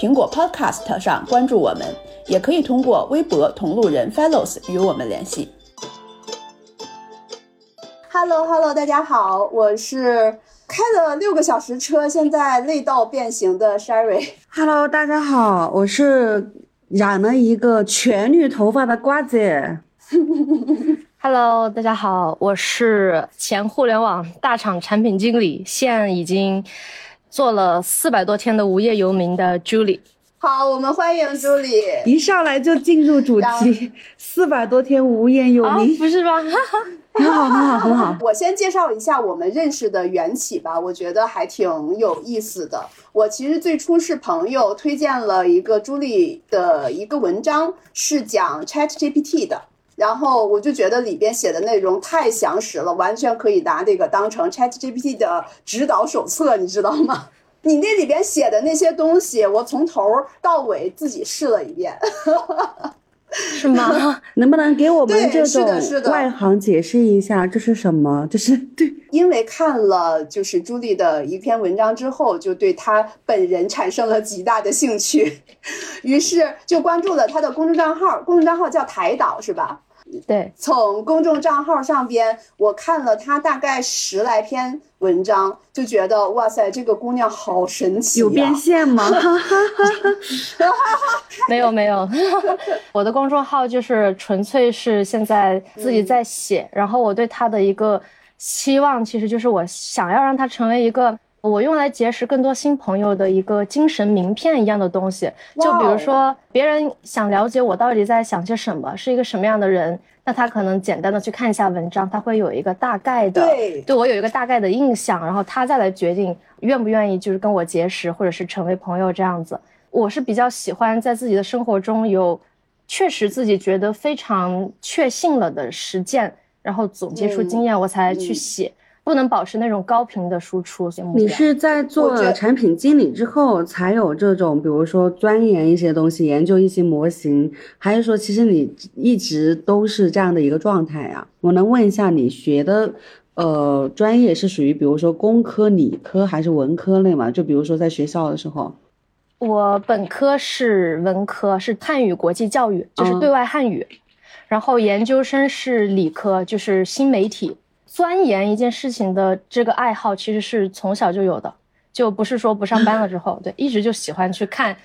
苹果 Podcast 上关注我们，也可以通过微博同路人 Fellows 与我们联系。Hello Hello，大家好，我是开了六个小时车，现在累到变形的 Sherry。Hello，大家好，我是染了一个全绿头发的瓜子。Hello，大家好，我是前互联网大厂产品经理，现已经做了四百多天的无业游民的 Julie。好，我们欢迎 Julie。一上来就进入主题，四百多天无业游民，不是吧？很好，很好，很好。我先介绍一下我们认识的缘起吧，我觉得还挺有意思的。我其实最初是朋友推荐了一个朱莉的一个文章，是讲 Chat GPT 的。然后我就觉得里边写的内容太详实了，完全可以拿这个当成 Chat GPT 的指导手册，你知道吗？你那里边写的那些东西，我从头到尾自己试了一遍。是吗？能不能给我们这种外行解释一下这是什么？就是对，因为看了就是朱莉的一篇文章之后，就对她本人产生了极大的兴趣，于是就关注了她的公众账号，公众账号叫台岛，是吧？对，从公众账号上边，我看了她大概十来篇文章，就觉得哇塞，这个姑娘好神奇。有变现吗？没 有没有，我的公众号就是纯粹是现在自己在写，然后我对她的一个期望，其实就是我想要让她成为一个。我用来结识更多新朋友的一个精神名片一样的东西，就比如说别人想了解我到底在想些什么，是一个什么样的人，那他可能简单的去看一下文章，他会有一个大概的，对，对我有一个大概的印象，然后他再来决定愿不愿意就是跟我结识或者是成为朋友这样子。我是比较喜欢在自己的生活中有确实自己觉得非常确信了的实践，然后总结出经验，我才去写。不能保持那种高频的输出。你是在做产品经理之后才有这种，比如说钻研一些东西、研究一些模型，还是说其实你一直都是这样的一个状态啊？我能问一下，你学的呃专业是属于比如说工科、理科还是文科类嘛？就比如说在学校的时候，我本科是文科，是汉语国际教育，就是对外汉语，然后研究生是理科，就是新媒体。钻研一件事情的这个爱好，其实是从小就有的，就不是说不上班了之后，对，一直就喜欢去看，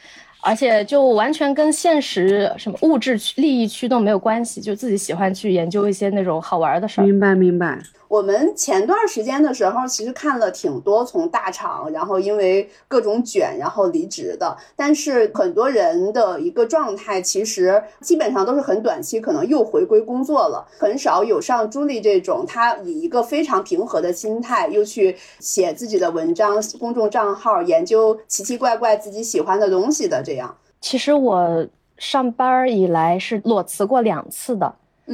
而且就完全跟现实什么物质利益驱动没有关系，就自己喜欢去研究一些那种好玩的事儿。明白，明白。我们前段时间的时候，其实看了挺多从大厂，然后因为各种卷，然后离职的。但是很多人的一个状态，其实基本上都是很短期，可能又回归工作了。很少有像朱莉这种，她以一个非常平和的心态，又去写自己的文章、公众账号，研究奇奇怪怪自己喜欢的东西的这样。其实我上班以来是裸辞过两次的。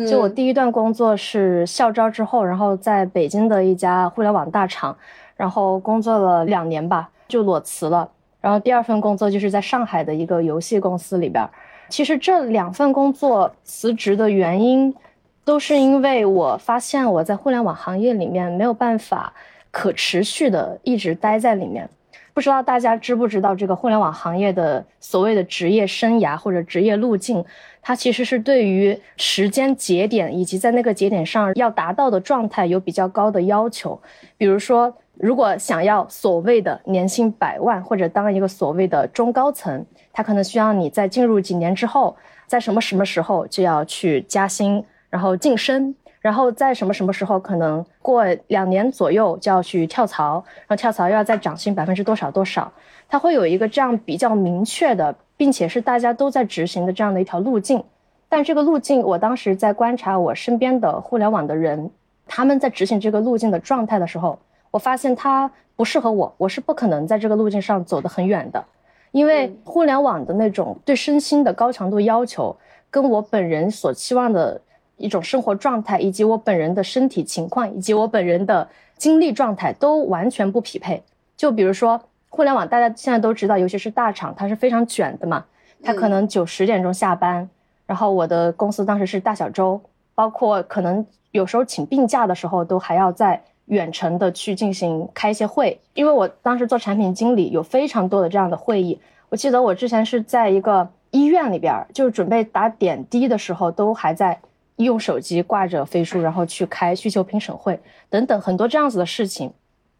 就我第一段工作是校招之后，然后在北京的一家互联网大厂，然后工作了两年吧，就裸辞了。然后第二份工作就是在上海的一个游戏公司里边。其实这两份工作辞职的原因，都是因为我发现我在互联网行业里面没有办法可持续的一直待在里面。不知道大家知不知道这个互联网行业的所谓的职业生涯或者职业路径，它其实是对于时间节点以及在那个节点上要达到的状态有比较高的要求。比如说，如果想要所谓的年薪百万或者当一个所谓的中高层，它可能需要你在进入几年之后，在什么什么时候就要去加薪，然后晋升。然后在什么什么时候，可能过两年左右就要去跳槽，然后跳槽又要再涨薪百分之多少多少，它会有一个这样比较明确的，并且是大家都在执行的这样的一条路径。但这个路径，我当时在观察我身边的互联网的人，他们在执行这个路径的状态的时候，我发现它不适合我，我是不可能在这个路径上走得很远的，因为互联网的那种对身心的高强度要求，跟我本人所期望的一种生活状态，以及我本人的身体情况，以及我本人的精力状态都完全不匹配。就比如说互联网，大家现在都知道，尤其是大厂，它是非常卷的嘛，它可能九十点钟下班，然后我的公司当时是大小周，包括可能有时候请病假的时候，都还要在。远程的去进行开一些会，因为我当时做产品经理，有非常多的这样的会议。我记得我之前是在一个医院里边，就是准备打点滴的时候，都还在用手机挂着飞书，然后去开需求评审会等等很多这样子的事情。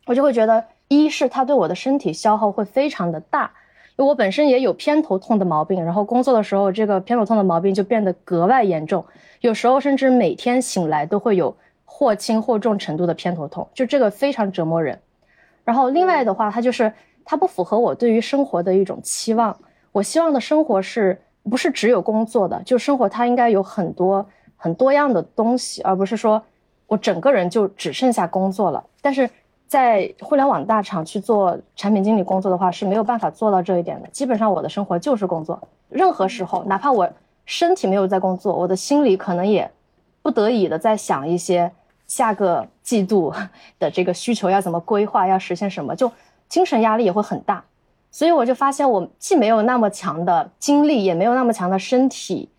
我就会觉得，一是它对我的身体消耗会非常的大，因为我本身也有偏头痛的毛病，然后工作的时候这个偏头痛的毛病就变得格外严重，有时候甚至每天醒来都会有。或轻或重程度的偏头痛，就这个非常折磨人。然后另外的话，它就是它不符合我对于生活的一种期望。我希望的生活是不是只有工作的？就生活它应该有很多很多样的东西，而不是说我整个人就只剩下工作了。但是在互联网大厂去做产品经理工作的话是没有办法做到这一点的。基本上我的生活就是工作，任何时候，哪怕我身体没有在工作，我的心里可能也不得已的在想一些。下个季度 的这个需求要怎么规划，要实现什么，就精神压力也会很大。所以我就发现，我既没有那么强的精力，也没有那么强的身体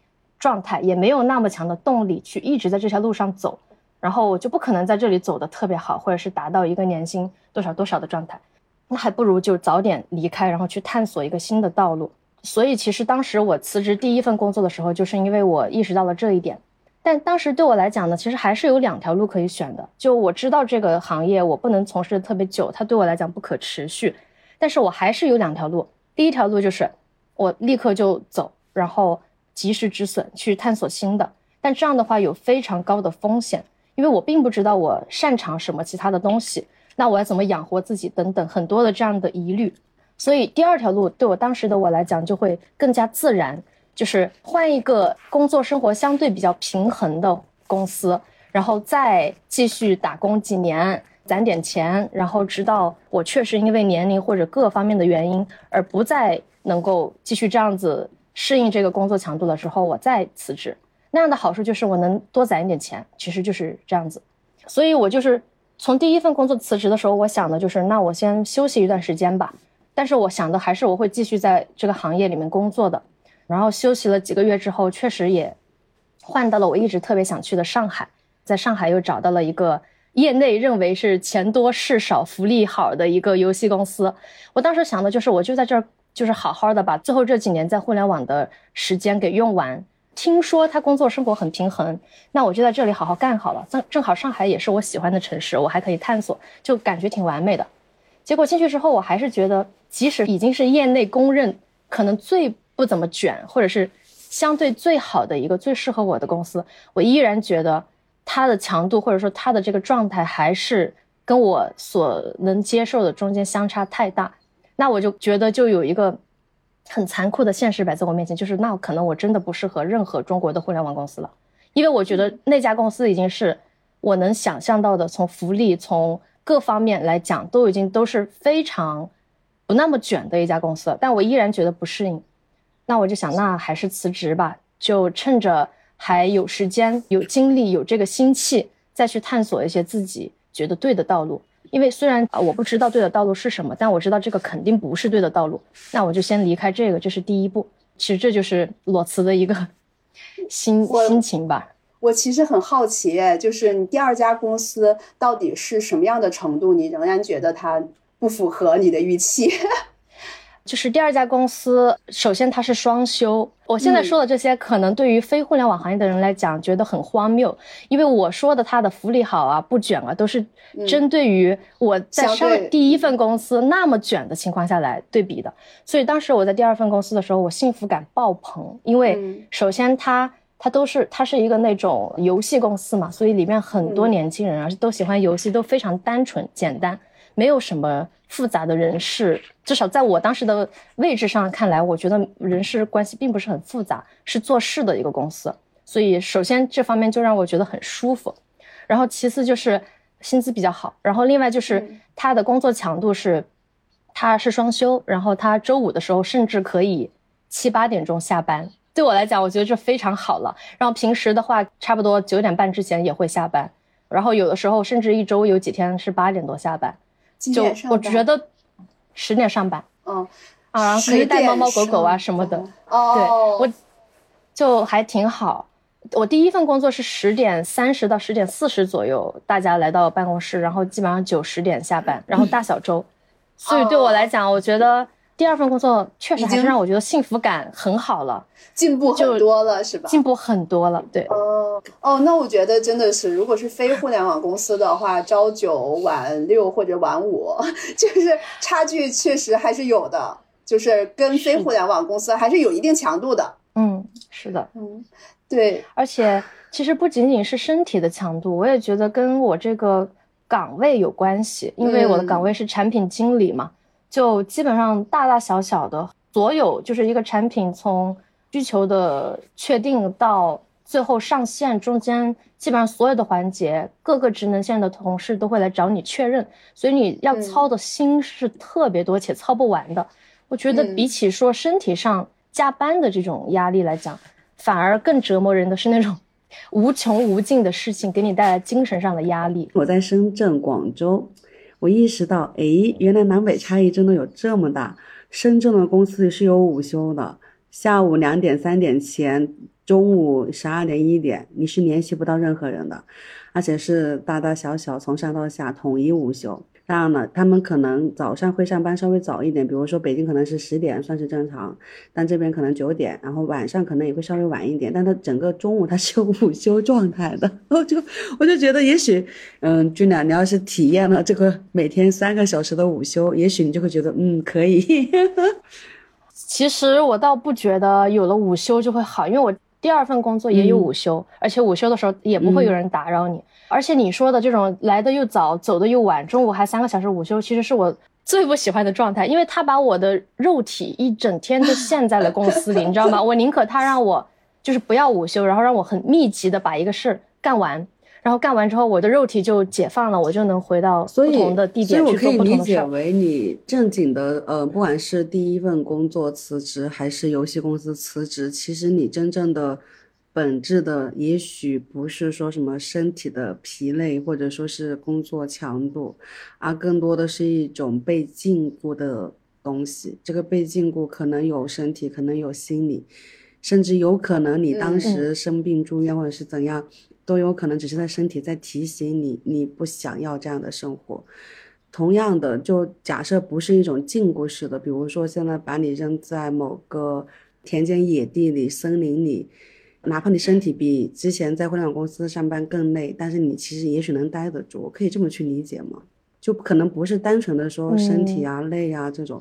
状态，也没有那么强的动力去一直在这条路上走。然后我就不可能在这里走得特别好，或者是达到一个年薪多少多少的状态。那还不如就早点离开，然后去探索一个新的道路。所以其实当时我辞职第一份工作的时候，就是因为我意识到了这一点。但当时对我来讲呢，其实还是有两条路可以选的。就我知道这个行业我不能从事特别久，它对我来讲不可持续。但是我还是有两条路。第一条路就是我立刻就走，然后及时止损去探索新的。但这样的话有非常高的风险，因为我并不知道我擅长什么其他的东西，那我要怎么养活自己等等很多的这样的疑虑。所以第二条路对我当时的我来讲就会更加自然。就是换一个工作生活相对比较平衡的公司，然后再继续打工几年，攒点钱，然后直到我确实因为年龄或者各方面的原因而不再能够继续这样子适应这个工作强度的时候，我再辞职。那样的好处就是我能多攒一点钱，其实就是这样子。所以我就是从第一份工作辞职的时候，我想的就是那我先休息一段时间吧。但是我想的还是我会继续在这个行业里面工作的。然后休息了几个月之后，确实也换到了我一直特别想去的上海，在上海又找到了一个业内认为是钱多事少、福利好的一个游戏公司。我当时想的就是，我就在这儿，就是好好的把最后这几年在互联网的时间给用完。听说他工作生活很平衡，那我就在这里好好干好了。正正好上海也是我喜欢的城市，我还可以探索，就感觉挺完美的。结果进去之后，我还是觉得，即使已经是业内公认可能最。不怎么卷，或者是相对最好的一个最适合我的公司，我依然觉得它的强度或者说它的这个状态还是跟我所能接受的中间相差太大。那我就觉得就有一个很残酷的现实摆在我面前，就是那可能我真的不适合任何中国的互联网公司了，因为我觉得那家公司已经是我能想象到的，从福利从各方面来讲都已经都是非常不那么卷的一家公司了，但我依然觉得不适应。那我就想，那还是辞职吧，就趁着还有时间、有精力、有这个心气，再去探索一些自己觉得对的道路。因为虽然啊，我不知道对的道路是什么，但我知道这个肯定不是对的道路。那我就先离开这个，这是第一步。其实这就是裸辞的一个 心心情吧。我其实很好奇，就是你第二家公司到底是什么样的程度，你仍然觉得它不符合你的预期？就是第二家公司，首先它是双休。我现在说的这些，可能对于非互联网行业的人来讲，觉得很荒谬。因为我说的它的福利好啊，不卷啊，都是针对于我在上第一份公司那么卷的情况下来对比的。所以当时我在第二份公司的时候，我幸福感爆棚。因为首先它它都是它是一个那种游戏公司嘛，所以里面很多年轻人，而且都喜欢游戏，都非常单纯简单。没有什么复杂的人事，至少在我当时的位置上看来，我觉得人事关系并不是很复杂，是做事的一个公司。所以，首先这方面就让我觉得很舒服。然后，其次就是薪资比较好。然后，另外就是他的工作强度是他是双休，然后他周五的时候甚至可以七八点钟下班。对我来讲，我觉得这非常好了。然后平时的话，差不多九点半之前也会下班。然后有的时候甚至一周有几天是八点多下班。就我觉得十点上班，嗯啊，然后可以带猫猫狗狗啊什么的。哦，对我就还挺好。我第一份工作是十点三十到十点四十左右，大家来到办公室，然后基本上九十点下班，然后大小周。所以对我来讲，我觉得第二份工作确实还是让我觉得幸福感很好了，进步很多了，是吧？进步很多了，对。哦哦，那我觉得真的是，如果是非互联网公司的话，朝九晚六或者晚五，就是差距确实还是有的，就是跟非互联网公司还是有一定强度的。嗯，是的，嗯。对，而且其实不仅仅是身体的强度，我也觉得跟我这个岗位有关系，因为我的岗位是产品经理嘛，就基本上大大小小的所有，就是一个产品从需求的确定到最后上线中间，基本上所有的环节，各个职能线的同事都会来找你确认，所以你要操的心是特别多且操不完的。我觉得比起说身体上加班的这种压力来讲。反而更折磨人的是那种无穷无尽的事情，给你带来精神上的压力。我在深圳、广州，我意识到，哎，原来南北差异真的有这么大。深圳的公司是有午休的，下午两点、三点前，中午十二点、一点，你是联系不到任何人的，而且是大大小小从上到下统一午休。当然了，他们可能早上会上班稍微早一点，比如说北京可能是十点算是正常，但这边可能九点，然后晚上可能也会稍微晚一点，但它整个中午它是有午休状态的。我就我就觉得，也许，嗯，君良，你要是体验了这个每天三个小时的午休，也许你就会觉得，嗯，可以。其实我倒不觉得有了午休就会好，因为我第二份工作也有午休，而且午休的时候也不会有人打扰你。而且你说的这种来的又早，走的又晚，中午还三个小时午休，其实是我最不喜欢的状态，因为他把我的肉体一整天都陷在了公司里，你知道吗？我宁可他让我就是不要午休，然后让我很密集的把一个事儿干完，然后干完之后我的肉体就解放了，我就能回到不同的地点去做不同的事。所以，我可以理解为你正经的，呃，不管是第一份工作辞职，还是游戏公司辞职，其实你真正的。本质的也许不是说什么身体的疲累，或者说是工作强度，而更多的是一种被禁锢的东西。这个被禁锢可能有身体，可能有心理，甚至有可能你当时生病住院或者是怎样，都有可能只是在身体在提醒你，你不想要这样的生活。同样的，就假设不是一种禁锢式的，比如说现在把你扔在某个田间野地里、森林里。哪怕你身体比之前在互联网公司上班更累，但是你其实也许能待得住，可以这么去理解吗？就可能不是单纯的说身体啊累啊这种，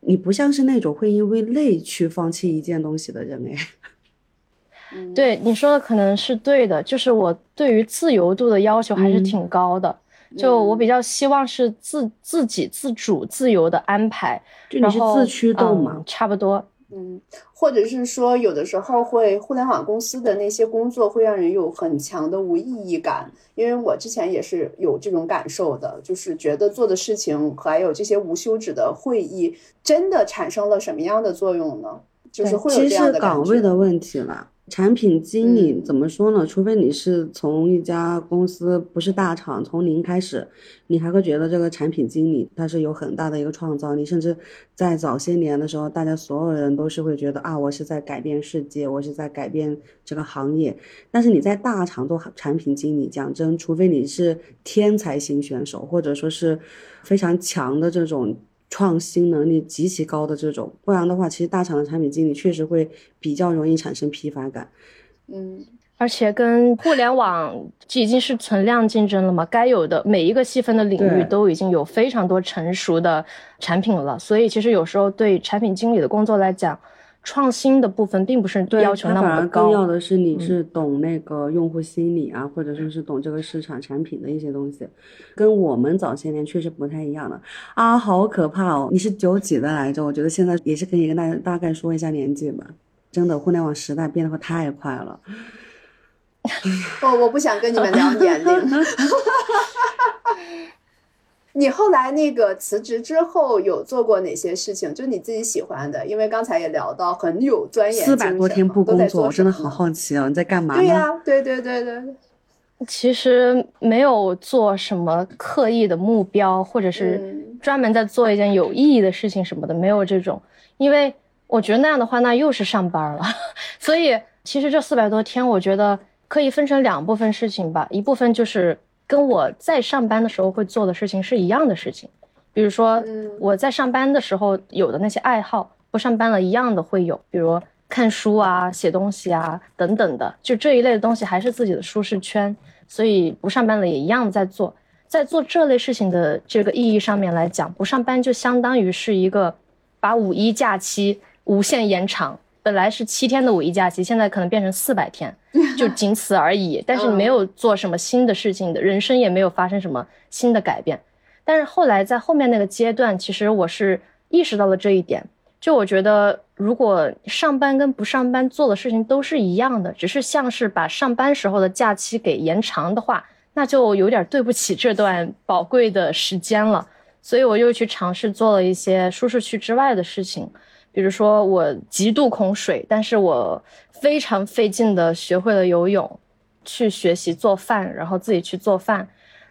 你不像是那种会因为累去放弃一件东西的人哎。对你说的可能是对的，就是我对于自由度的要求还是挺高的，就我比较希望是自自己自主自由的安排，就你是自驱动嘛，差不多。嗯，或者是说，有的时候会互联网公司的那些工作会让人有很强的无意义感，因为我之前也是有这种感受的，就是觉得做的事情还有这些无休止的会议，真的产生了什么样的作用呢？就是会有这样的岗位的问题了。产品经理怎么说呢？除非你是从一家公司不是大厂从零开始，你还会觉得这个产品经理他是有很大的一个创造力。甚至在早些年的时候，大家所有人都是会觉得啊，我是在改变世界，我是在改变这个行业。但是你在大厂做产品经理，讲真，除非你是天才型选手，或者说是非常强的这种。创新能力极其高的这种，不然的话，其实大厂的产品经理确实会比较容易产生疲乏感。嗯，而且跟互联网已经是存量竞争了嘛，该有的每一个细分的领域都已经有非常多成熟的产品了，所以其实有时候对产品经理的工作来讲。创新的部分并不是要求那么高，反而更要的是你是懂那个用户心理啊，或者说是懂这个市场产品的一些东西，跟我们早些年确实不太一样的啊，好可怕哦！你是九几的来着？我觉得现在也是可以跟大家大概说一下年纪吧。真的，互联网时代变得太快了。我我不想跟你们聊年龄。你后来那个辞职之后有做过哪些事情？就你自己喜欢的，因为刚才也聊到很有钻研。四百多天不工作，我真的好好奇啊！你在干嘛？对呀，对对对对。其实没有做什么刻意的目标，或者是专门在做一件有意义的事情什么的，没有这种。因为我觉得那样的话，那又是上班了。所以其实这四百多天，我觉得可以分成两部分事情吧。一部分就是跟我在上班的时候会做的事情是一样的事情，比如说我在上班的时候有的那些爱好，不上班了一样的会有，比如。看书啊，写东西啊，等等的，就这一类的东西还是自己的舒适圈，所以不上班了也一样在做。在做这类事情的这个意义上面来讲，不上班就相当于是一个把五一假期无限延长，本来是七天的五一假期，现在可能变成四百天，就仅此而已。但是你没有做什么新的事情的人生也没有发生什么新的改变。但是后来在后面那个阶段，其实我是意识到了这一点。就我觉得，如果上班跟不上班做的事情都是一样的，只是像是把上班时候的假期给延长的话，那就有点对不起这段宝贵的时间了。所以我又去尝试做了一些舒适区之外的事情，比如说我极度恐水，但是我非常费劲的学会了游泳，去学习做饭，然后自己去做饭。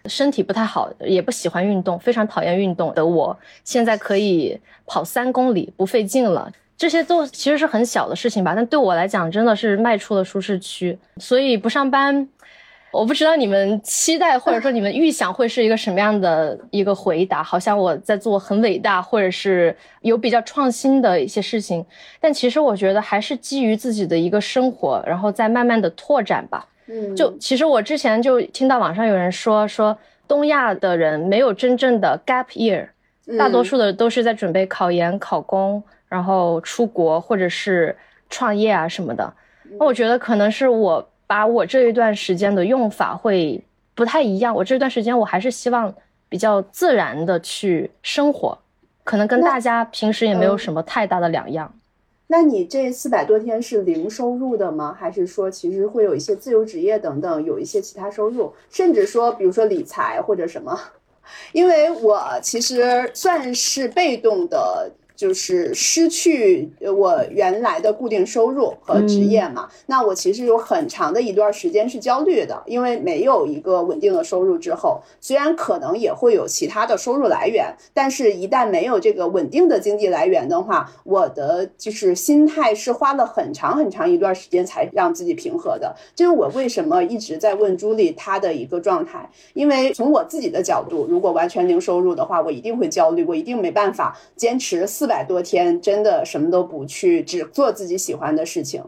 身体不太好，也不喜欢运动，非常讨厌运动的我，现在可以跑三公里不费劲了。这些都其实是很小的事情吧，但对我来讲真的是迈出了舒适区。所以不上班，我不知道你们期待或者说你们预想会是一个什么样的一个回答，好像我在做很伟大或者是有比较创新的一些事情，但其实我觉得还是基于自己的一个生活，然后再慢慢的拓展吧。嗯，就其实我之前就听到网上有人说说东亚的人没有真正的 gap year，大多数的都是在准备考研、考公，然后出国或者是创业啊什么的。那我觉得可能是我把我这一段时间的用法会不太一样。我这段时间我还是希望比较自然的去生活，可能跟大家平时也没有什么太大的两样。那你这四百多天是零收入的吗？还是说其实会有一些自由职业等等，有一些其他收入，甚至说比如说理财或者什么？因为我其实算是被动的。就是失去我原来的固定收入和职业嘛，那我其实有很长的一段时间是焦虑的，因为没有一个稳定的收入之后，虽然可能也会有其他的收入来源，但是一旦没有这个稳定的经济来源的话，我的就是心态是花了很长很长一段时间才让自己平和的。就是我为什么一直在问朱莉她的一个状态，因为从我自己的角度，如果完全零收入的话，我一定会焦虑，我一定没办法坚持四。四百多天真的什么都不去，只做自己喜欢的事情。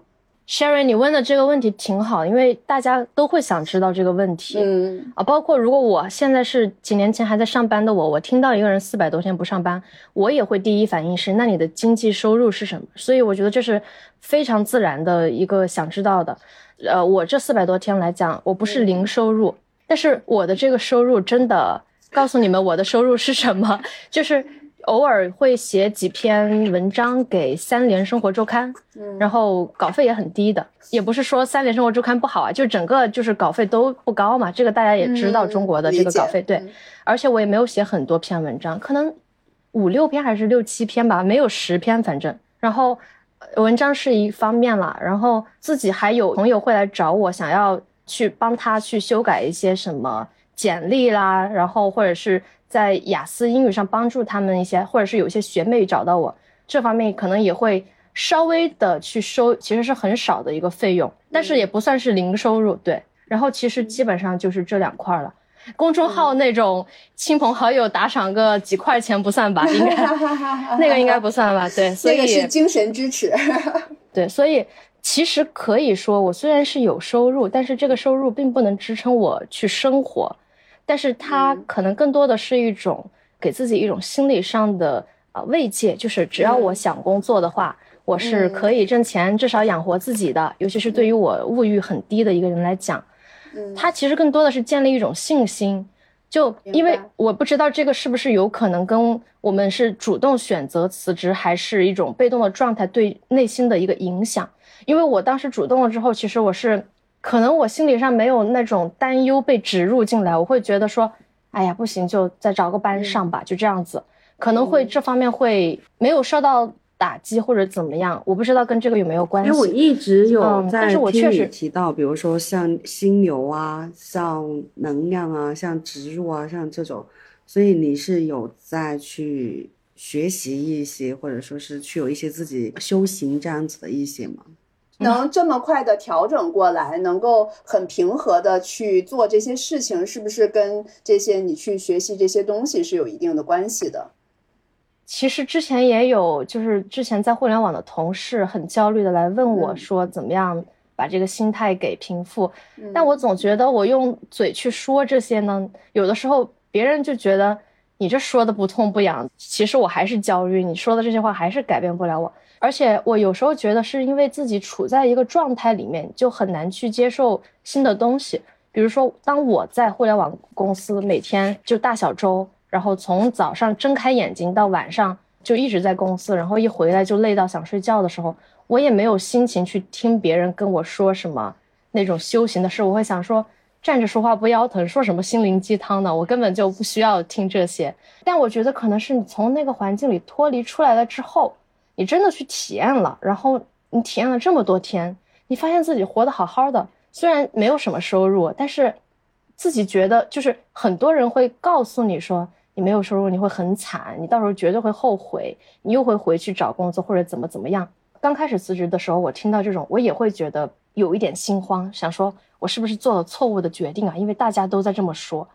Sherry，你问的这个问题挺好，因为大家都会想知道这个问题。嗯啊，包括如果我现在是几年前还在上班的我，我听到一个人四百多天不上班，我也会第一反应是，那你的经济收入是什么？所以我觉得这是非常自然的一个想知道的。呃，我这四百多天来讲，我不是零收入，但是我的这个收入真的告诉你们，我的收入是什么，就是。偶尔会写几篇文章给三联生活周刊，嗯，然后稿费也很低的，也不是说三联生活周刊不好啊，就整个就是稿费都不高嘛，这个大家也知道中国的这个稿费，对，而且我也没有写很多篇文章，可能五六篇还是六七篇吧，没有十篇反正，然后文章是一方面啦，然后自己还有朋友会来找我，想要去帮他去修改一些什么简历啦，然后或者是。在雅思英语上帮助他们一些，或者是有些学妹找到我，这方面可能也会稍微的去收，其实是很少的一个费用，但是也不算是零收入。对，然后其实基本上就是这两块了。公众号那种亲朋好友打赏个几块钱不算吧？应该 那个应该不算吧？对，所以是精神支持。对，所以其实可以说，我虽然是有收入，但是这个收入并不能支撑我去生活。但是它可能更多的是一种给自己一种心理上的呃慰藉，就是只要我想工作的话，我是可以挣钱，至少养活自己的。尤其是对于我物欲很低的一个人来讲，它其实更多的是建立一种信心。就因为我不知道这个是不是有可能跟我们是主动选择辞职，还是一种被动的状态对内心的一个影响。因为我当时主动了之后，其实我是。可能我心理上没有那种担忧被植入进来，我会觉得说，哎呀，不行，就再找个班上吧，就这样子，可能会这方面会没有受到打击或者怎么样，我不知道跟这个有没有关系。因为我一直有在听你提到，比如说像心流啊，像能量啊，像植入啊，像这种，所以你是有在去学习一些，或者说是去有一些自己修行这样子的一些吗？能这么快的调整过来，能够很平和的去做这些事情，是不是跟这些你去学习这些东西是有一定的关系的？其实之前也有，就是之前在互联网的同事很焦虑的来问我说，怎么样把这个心态给平复？但我总觉得我用嘴去说这些呢，有的时候别人就觉得你这说的不痛不痒，其实我还是焦虑，你说的这些话还是改变不了我。而且我有时候觉得是因为自己处在一个状态里面，就很难去接受新的东西。比如说，当我在互联网公司每天就大小周，然后从早上睁开眼睛到晚上就一直在公司，然后一回来就累到想睡觉的时候，我也没有心情去听别人跟我说什么那种修行的事。我会想说，站着说话不腰疼，说什么心灵鸡汤呢？我根本就不需要听这些。但我觉得可能是你从那个环境里脱离出来了之后。你真的去体验了，然后你体验了这么多天，你发现自己活得好好的，虽然没有什么收入，但是自己觉得就是很多人会告诉你说你没有收入你会很惨，你到时候绝对会后悔，你又会回去找工作或者怎么怎么样。刚开始辞职的时候，我听到这种，我也会觉得有一点心慌，想说我是不是做了错误的决定啊？因为大家都在这么说。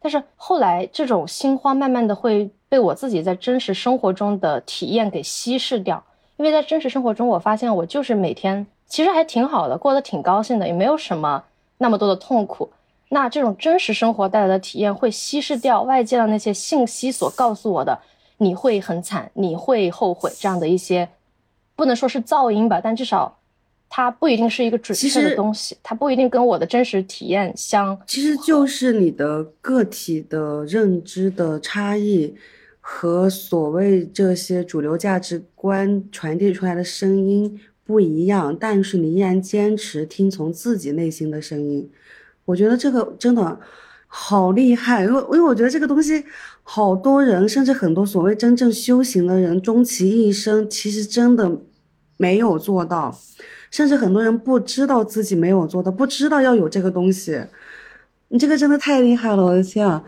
但是后来这种心慌慢慢的会被我自己在真实生活中的体验给稀释掉，因为在真实生活中，我发现我就是每天其实还挺好的，过得挺高兴的，也没有什么那么多的痛苦。那这种真实生活带来的体验会稀释掉外界的那些信息所告诉我的，你会很惨，你会后悔这样的一些，不能说是噪音吧，但至少。它不一定是一个准确的东西，它不一定跟我的真实体验相。其实就是你的个体的认知的差异，和所谓这些主流价值观传递出来的声音不一样，但是你依然坚持听从自己内心的声音，我觉得这个真的好厉害，因为因为我觉得这个东西，好多人甚至很多所谓真正修行的人，终其一生其实真的没有做到。甚至很多人不知道自己没有做到，不知道要有这个东西。你这个真的太厉害了，我的天啊！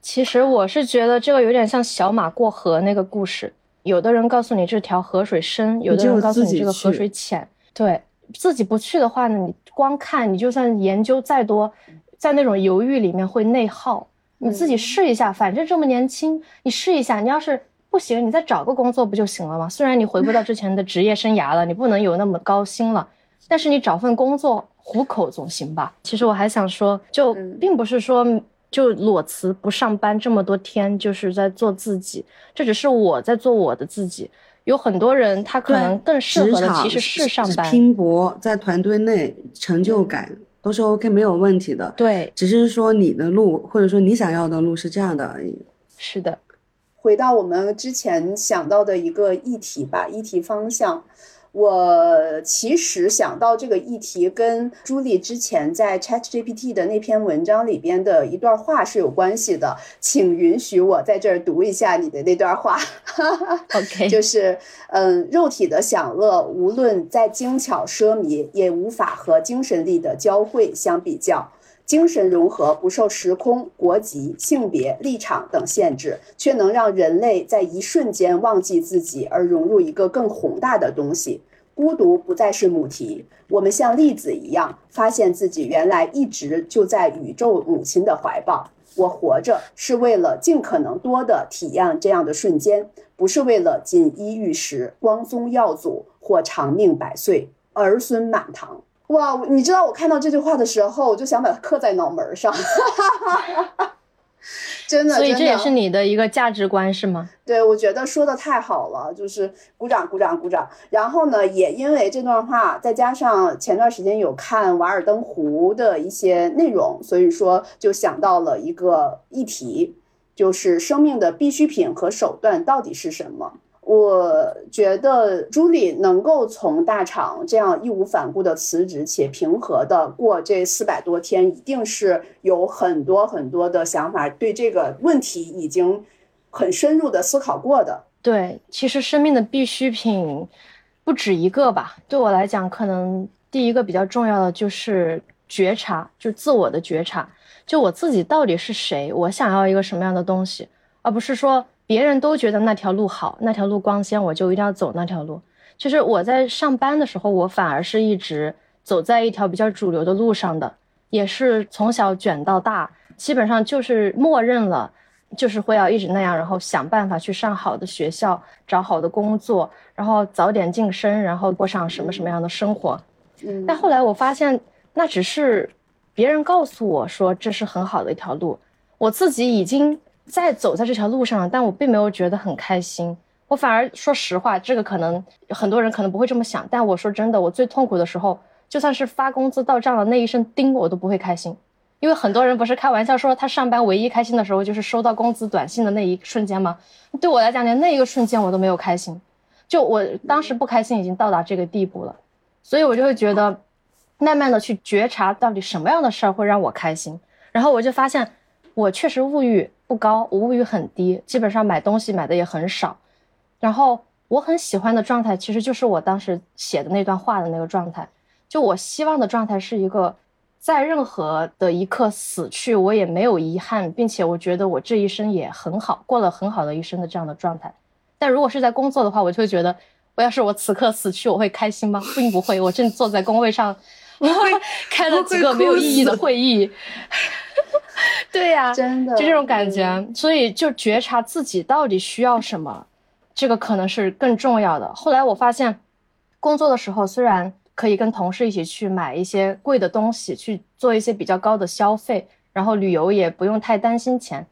其实我是觉得这个有点像小马过河那个故事。有的人告诉你这条河水深，有的人告诉你这个河水浅。对自己不去的话呢，你光看，你就算研究再多，在那种犹豫里面会内耗。你自己试一下，反正这么年轻，你试一下。你要是。不行，你再找个工作不就行了吗？虽然你回不到之前的职业生涯了，你不能有那么高薪了，但是你找份工作糊口总行吧？其实我还想说，就并不是说就裸辞不上班这么多天就是在做自己，这只是我在做我的自己。有很多人他可能更适合的其实是上班拼搏，在团队内成就感都是 OK 没有问题的。对，只是说你的路或者说你想要的路是这样的而已。是的。回到我们之前想到的一个议题吧，议题方向，我其实想到这个议题跟朱莉之前在 ChatGPT 的那篇文章里边的一段话是有关系的，请允许我在这儿读一下你的那段话。OK，就是嗯，肉体的享乐无论再精巧奢靡，也无法和精神力的交汇相比较。精神融合不受时空、国籍、性别、立场等限制，却能让人类在一瞬间忘记自己，而融入一个更宏大的东西。孤独不再是母题，我们像粒子一样，发现自己原来一直就在宇宙母亲的怀抱。我活着是为了尽可能多的体验这样的瞬间，不是为了锦衣玉食、光宗耀祖或长命百岁、儿孙满堂。哇，你知道我看到这句话的时候，我就想把它刻在脑门上，真的。所以这也是你的一个价值观是吗？对，我觉得说的太好了，就是鼓掌鼓掌鼓掌。然后呢，也因为这段话，再加上前段时间有看《瓦尔登湖》的一些内容，所以说就想到了一个议题，就是生命的必需品和手段到底是什么。我觉得朱莉能够从大厂这样义无反顾的辞职且平和的过这四百多天，一定是有很多很多的想法，对这个问题已经很深入的思考过的。对，其实生命的必需品不止一个吧。对我来讲，可能第一个比较重要的就是觉察，就自我的觉察，就我自己到底是谁，我想要一个什么样的东西，而不是说。别人都觉得那条路好，那条路光鲜，我就一定要走那条路。其实我在上班的时候，我反而是一直走在一条比较主流的路上的，也是从小卷到大，基本上就是默认了，就是会要一直那样，然后想办法去上好的学校，找好的工作，然后早点晋升，然后过上什么什么样的生活。嗯，但后来我发现，那只是别人告诉我说这是很好的一条路，我自己已经。在走在这条路上，但我并没有觉得很开心。我反而说实话，这个可能很多人可能不会这么想，但我说真的，我最痛苦的时候，就算是发工资到账的那一声叮，我都不会开心。因为很多人不是开玩笑说，他上班唯一开心的时候就是收到工资短信的那一瞬间吗？对我来讲，连那一个瞬间我都没有开心。就我当时不开心已经到达这个地步了，所以我就会觉得，慢慢的去觉察到底什么样的事儿会让我开心，然后我就发现，我确实物欲。不高，我物欲很低，基本上买东西买的也很少。然后我很喜欢的状态，其实就是我当时写的那段话的那个状态。就我希望的状态是一个，在任何的一刻死去，我也没有遗憾，并且我觉得我这一生也很好，过了很好的一生的这样的状态。但如果是在工作的话，我就会觉得，我要是我此刻死去，我会开心吗？并不会，我正坐在工位上，开了几个没有意义的会议。对呀，真的就这种感觉，所以就觉察自己到底需要什么，这个可能是更重要的。后来我发现，工作的时候虽然可以跟同事一起去买一些贵的东西，去做一些比较高的消费，然后旅游也不用太担心钱，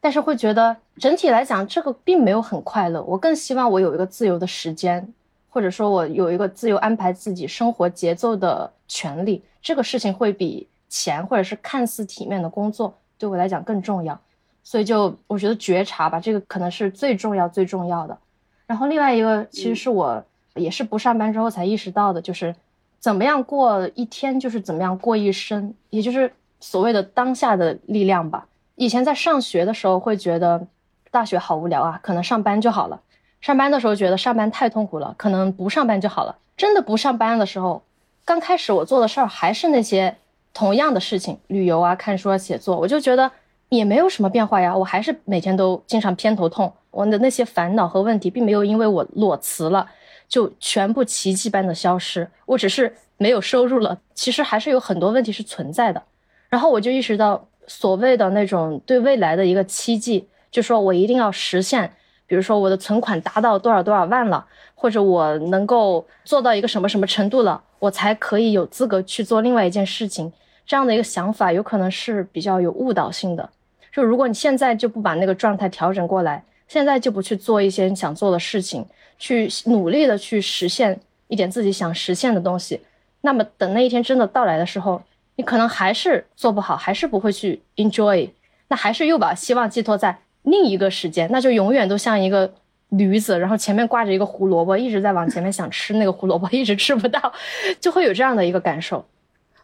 但是会觉得整体来讲这个并没有很快乐。我更希望我有一个自由的时间，或者说我有一个自由安排自己生活节奏的权利。这个事情会比钱或者是看似体面的工作。对我来讲更重要，所以就我觉得觉察吧，这个可能是最重要最重要的。然后另外一个，其实是我也是不上班之后才意识到的，就是怎么样过一天，就是怎么样过一生，也就是所谓的当下的力量吧。以前在上学的时候会觉得大学好无聊啊，可能上班就好了。上班的时候觉得上班太痛苦了，可能不上班就好了。真的不上班的时候，刚开始我做的事儿还是那些。同样的事情，旅游啊、看书啊、写作，我就觉得也没有什么变化呀。我还是每天都经常偏头痛，我的那些烦恼和问题并没有因为我裸辞了就全部奇迹般的消失。我只是没有收入了，其实还是有很多问题是存在的。然后我就意识到，所谓的那种对未来的一个期冀，就说我一定要实现，比如说我的存款达到多少多少万了，或者我能够做到一个什么什么程度了，我才可以有资格去做另外一件事情。这样的一个想法有可能是比较有误导性的。就如果你现在就不把那个状态调整过来，现在就不去做一些你想做的事情，去努力的去实现一点自己想实现的东西，那么等那一天真的到来的时候，你可能还是做不好，还是不会去 enjoy，那还是又把希望寄托在另一个时间，那就永远都像一个驴子，然后前面挂着一个胡萝卜，一直在往前面想吃那个胡萝卜，一直吃不到，就会有这样的一个感受。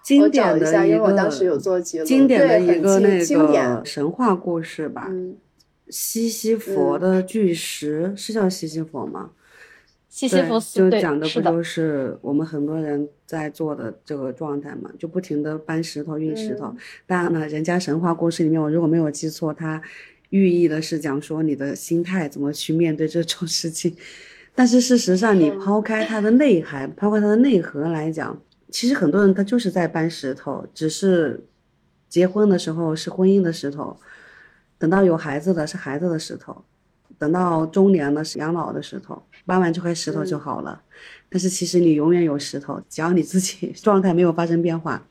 经典的一个经典的一个那个神话故事吧，西西佛的巨石是叫西西佛吗？西西弗就讲的不就是我们很多人在做的这个状态嘛，就不停的搬石头运石头。当然了，人家神话故事里面，我如果没有记错，它寓意的是讲说你的心态怎么去面对这种事情。但是事实上，你抛开它的内涵，抛开它的内核来讲。其实很多人他就是在搬石头，只是结婚的时候是婚姻的石头，等到有孩子的是孩子的石头，等到中年了是养老的石头，搬完这块石头就好了。但是其实你永远有石头，只要你自己 状态没有发生变化，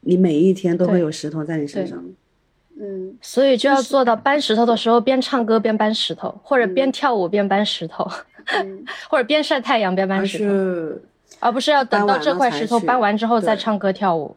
你每一天都会有石头在你身上。嗯，所以就要做到搬石头的时候边唱歌边搬石头，或者边跳舞边搬石头，或者边晒太阳边搬石头。而不是要等到这块石头搬完之后再唱歌跳舞，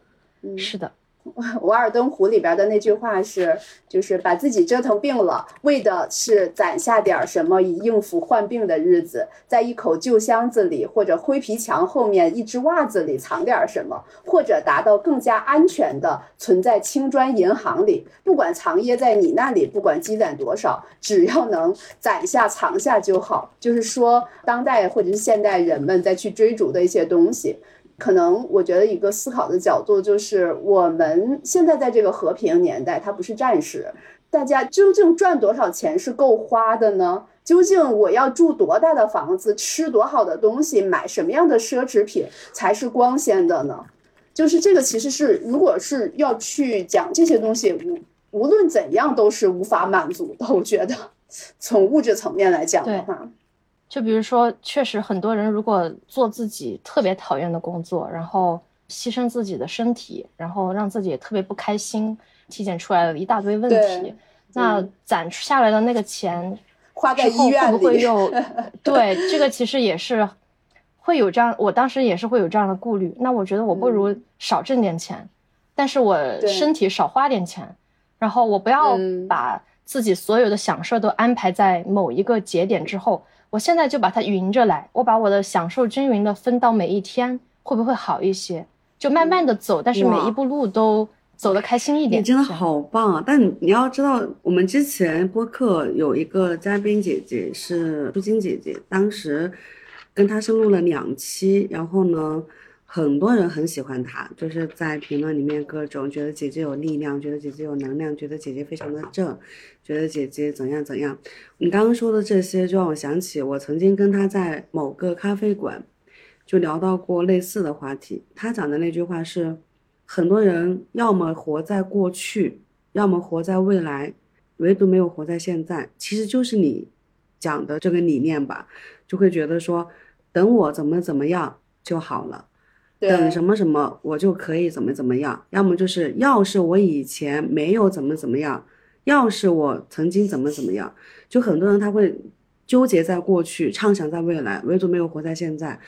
是的，《瓦尔登湖》里边的那句话是，就是把自己折腾病了，为的是攒下点什么以应付患病的日子，在一口旧箱子里或者灰皮墙后面一只袜子里藏点什么，或者达到更加安全的存在青砖银行里，不管藏掖在你那里，不管积攒多少，只要能攒下藏下就好。就是说，当代或者是现代人们在去追逐的一些东西。可能我觉得一个思考的角度就是，我们现在在这个和平年代，它不是战时，大家究竟赚多少钱是够花的呢？究竟我要住多大的房子，吃多好的东西，买什么样的奢侈品才是光鲜的呢？就是这个，其实是如果是要去讲这些东西，无无论怎样都是无法满足的。我觉得，从物质层面来讲的话。就比如说，确实很多人如果做自己特别讨厌的工作，然后牺牲自己的身体，然后让自己特别不开心，体检出来了一大堆问题，那攒下来的那个钱花在医院里，会不会又 对这个其实也是会有这样，我当时也是会有这样的顾虑。那我觉得我不如少挣点钱，但是我身体少花点钱，然后我不要把自己所有的享受都安排在某一个节点之后。我现在就把它匀着来，我把我的享受均匀的分到每一天，会不会好一些？就慢慢的走，但是每一步路都走得开心一点。你真的好棒啊！但你要知道，我们之前播客有一个嘉宾姐姐是朱晶姐姐，当时跟她是录了两期，然后呢。很多人很喜欢她，就是在评论里面各种觉得姐姐有力量，觉得姐姐有能量，觉得姐姐非常的正，觉得姐姐怎样怎样。你刚刚说的这些，就让我想起我曾经跟她在某个咖啡馆就聊到过类似的话题。她讲的那句话是：很多人要么活在过去，要么活在未来，唯独没有活在现在。其实就是你讲的这个理念吧，就会觉得说，等我怎么怎么样就好了。等什么什么，我就可以怎么怎么样。要么就是，要是我以前没有怎么怎么样，要是我曾经怎么怎么样，就很多人他会纠结在过去，畅想在未来，唯独没有活在现在。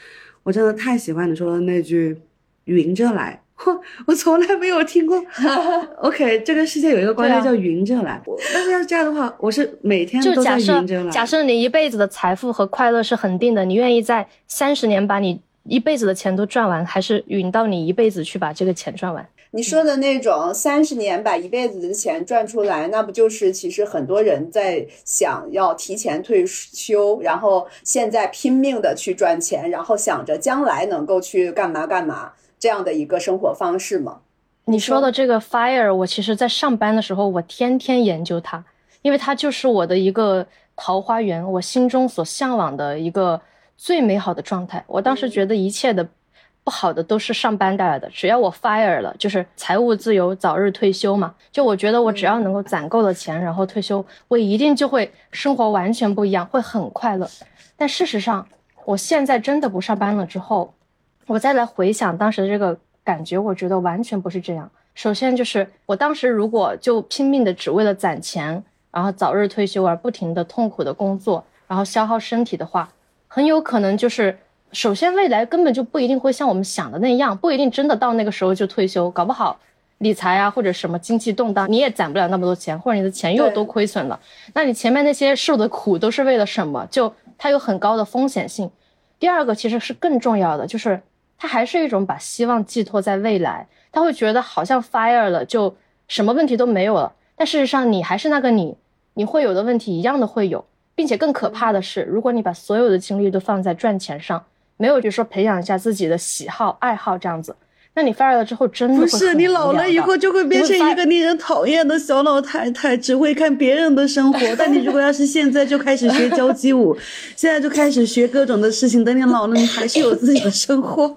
我真的太喜欢你说的那句“云着来”，我从来没有听过。OK，这个世界有一个观念叫“云着来”，但是要这样的话，我是每天都在云着来。假设你一辈子的财富和快乐是恒定的，你愿意在三十年把你。一辈子的钱都赚完，还是匀到你一辈子去把这个钱赚完？你说的那种三十年把一辈子的钱赚出来，那不就是其实很多人在想要提前退休，然后现在拼命的去赚钱，然后想着将来能够去干嘛干嘛这样的一个生活方式吗？你说的这个 fire，我其实在上班的时候，我天天研究它，因为它就是我的一个桃花源，我心中所向往的一个。最美好的状态，我当时觉得一切的不好的都是上班带来的。只要我 fire 了，就是财务自由，早日退休嘛。就我觉得我只要能够攒够了钱，然后退休，我一定就会生活完全不一样，会很快乐。但事实上，我现在真的不上班了之后，我再来回想当时的这个感觉，我觉得完全不是这样。首先就是我当时如果就拼命的只为了攒钱，然后早日退休而不停的痛苦的工作，然后消耗身体的话。很有可能就是，首先未来根本就不一定会像我们想的那样，不一定真的到那个时候就退休，搞不好理财啊或者什么经济动荡，你也攒不了那么多钱，或者你的钱又都亏损了，那你前面那些受的苦都是为了什么？就它有很高的风险性。第二个其实是更重要的，就是它还是一种把希望寄托在未来，他会觉得好像 fire 了就什么问题都没有了，但事实上你还是那个你，你会有的问题一样的会有。并且更可怕的是，如果你把所有的精力都放在赚钱上，没有比如说培养一下自己的喜好爱好这样子，那你 fire 了之后真的不是你老了以后就会变成一个令人讨厌的小老太太，只会看别人的生活。但你如果要是现在就开始学交际舞，现在就开始学各种的事情，等你老了，你还是有自己的生活。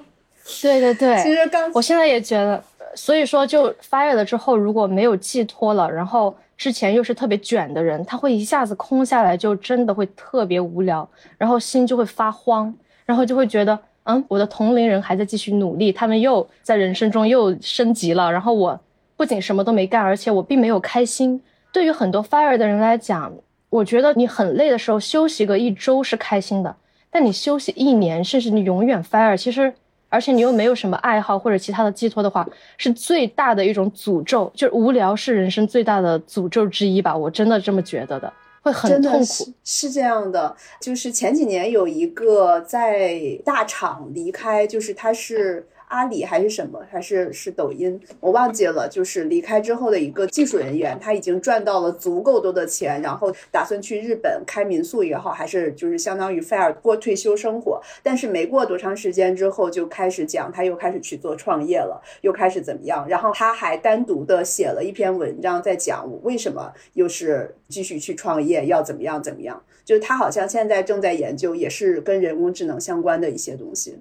对对对，其实刚我现在也觉得，所以说就 fire 了之后，如果没有寄托了，然后。之前又是特别卷的人，他会一下子空下来，就真的会特别无聊，然后心就会发慌，然后就会觉得，嗯，我的同龄人还在继续努力，他们又在人生中又升级了，然后我不仅什么都没干，而且我并没有开心。对于很多 fire 的人来讲，我觉得你很累的时候休息个一周是开心的，但你休息一年，甚至你永远 fire，其实而且你又没有什么爱好或者其他的寄托的话，是最大的一种诅咒，就是无聊是人生最大的诅咒之一吧，我真的这么觉得的，会很痛苦。是这样的，就是前几年有一个在大厂离开，就是他是。阿里还是什么，还是是抖音，我忘记了。就是离开之后的一个技术人员，他已经赚到了足够多的钱，然后打算去日本开民宿也好，还是就是相当于 fire 过退休生活。但是没过多长时间之后，就开始讲他又开始去做创业了，又开始怎么样。然后他还单独的写了一篇文章，在讲为什么又是继续去创业，要怎么样怎么样。就是他好像现在正在研究，也是跟人工智能相关的一些东西。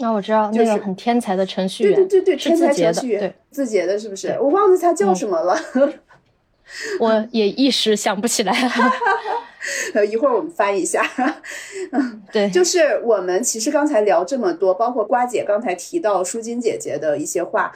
那我知道那个很天才的程序员，对对对对，天才程序员，对字节的，是不是？我忘了他叫什么了，我 也一时想不起来了。一会儿我们翻一下。对，就是我们其实刚才聊这么多，包括瓜姐刚才提到舒金姐姐的一些话。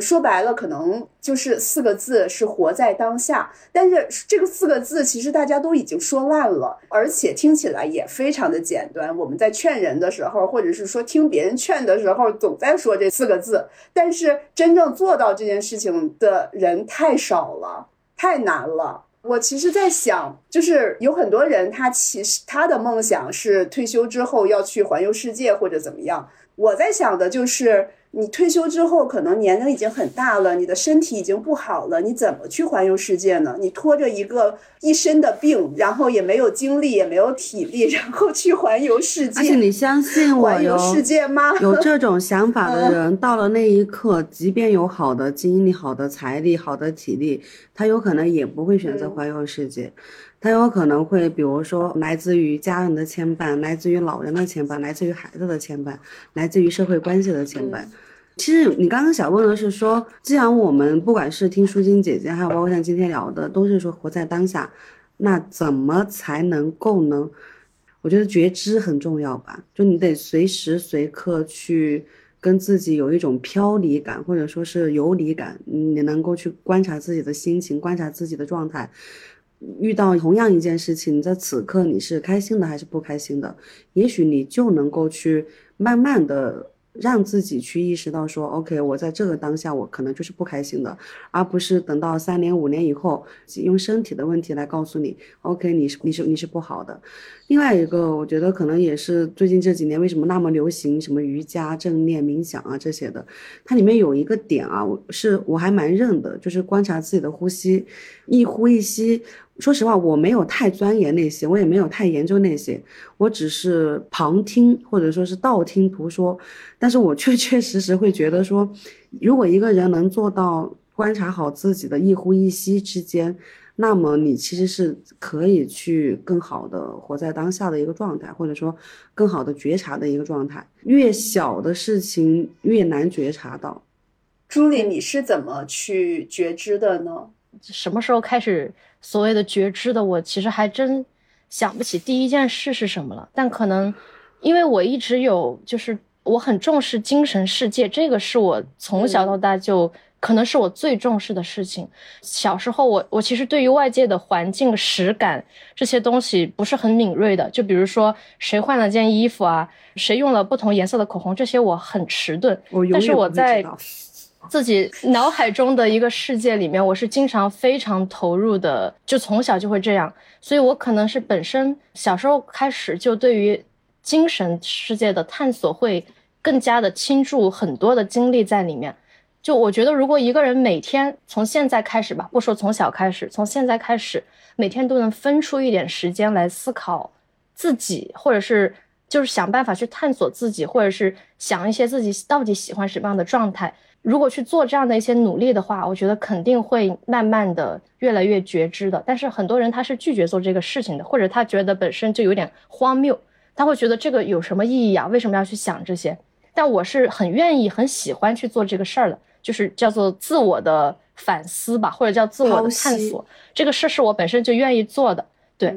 说白了，可能就是四个字，是活在当下。但是这个四个字，其实大家都已经说烂了，而且听起来也非常的简单。我们在劝人的时候，或者是说听别人劝的时候，总在说这四个字。但是真正做到这件事情的人太少了，太难了。我其实，在想，就是有很多人，他其实他的梦想是退休之后要去环游世界或者怎么样。我在想的就是。你退休之后，可能年龄已经很大了，你的身体已经不好了，你怎么去环游世界呢？你拖着一个一身的病，然后也没有精力，也没有体力，然后去环游世界。而且你相信我，环游世界吗？有这种想法的人，到了那一刻，即便有好的精力、好的财力、好的体力，他有可能也不会选择环游世界，他有可能会，比如说来自于家人的牵绊，来自于老人的牵绊，来自于孩子的牵绊，来自于社会关系的牵绊。其实你刚刚想问的是说，既然我们不管是听舒金姐姐，还有包括像今天聊的，都是说活在当下，那怎么才能够能？我觉得觉知很重要吧，就你得随时随刻去跟自己有一种飘离感，或者说是游离感，你能够去观察自己的心情，观察自己的状态。遇到同样一件事情，在此刻你是开心的还是不开心的？也许你就能够去慢慢的。让自己去意识到说，OK，我在这个当下，我可能就是不开心的，而不是等到三年五年以后，用身体的问题来告诉你，OK，你是你是你是不好的。另外一个，我觉得可能也是最近这几年为什么那么流行什么瑜伽、正念、冥想啊这些的，它里面有一个点啊，我是我还蛮认的，就是观察自己的呼吸，一呼一吸。说实话，我没有太钻研那些，我也没有太研究那些，我只是旁听或者说是道听途说。但是我确 确实实会觉得说，如果一个人能做到观察好自己的一呼一吸之间。那么你其实是可以去更好的活在当下的一个状态，或者说更好的觉察的一个状态。越小的事情越难觉察到。朱莉，你是怎么去觉知的呢？什么时候开始所谓的觉知的？我其实还真想不起第一件事是什么了。但可能因为我一直有，就是我很重视精神世界，这个是我从小到大就。可能是我最重视的事情。小时候，我我其实对于外界的环境、实感这些东西不是很敏锐的。就比如说，谁换了件衣服啊，谁用了不同颜色的口红，这些我很迟钝。但是我在自己脑海中的一个世界里面，我是经常非常投入的，就从小就会这样。所以我可能是本身小时候开始就对于精神世界的探索会更加的倾注很多的精力在里面。就我觉得，如果一个人每天从现在开始吧，不说从小开始，从现在开始，每天都能分出一点时间来思考自己，或者是就是想办法去探索自己，或者是想一些自己到底喜欢什么样的状态。如果去做这样的一些努力的话，我觉得肯定会慢慢的越来越觉知的。但是很多人他是拒绝做这个事情的，或者他觉得本身就有点荒谬，他会觉得这个有什么意义啊？为什么要去想这些？但我是很愿意、很喜欢去做这个事儿的。就是叫做自我的反思吧，或者叫自我的探索，这个事是我本身就愿意做的。对，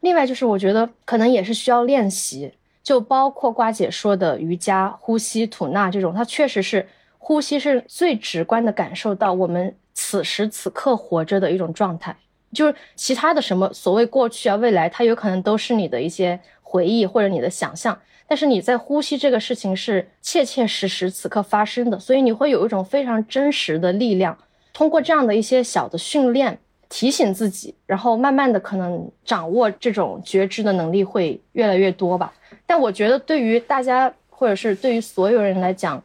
另外就是我觉得可能也是需要练习，就包括瓜姐说的瑜伽、呼吸、吐纳这种，它确实是呼吸是最直观的感受到我们此时此刻活着的一种状态，就是其他的什么所谓过去啊、未来，它有可能都是你的一些。回忆或者你的想象，但是你在呼吸这个事情是切切实实此刻发生的，所以你会有一种非常真实的力量。通过这样的一些小的训练，提醒自己，然后慢慢的可能掌握这种觉知的能力会越来越多吧。但我觉得对于大家或者是对于所有人来讲，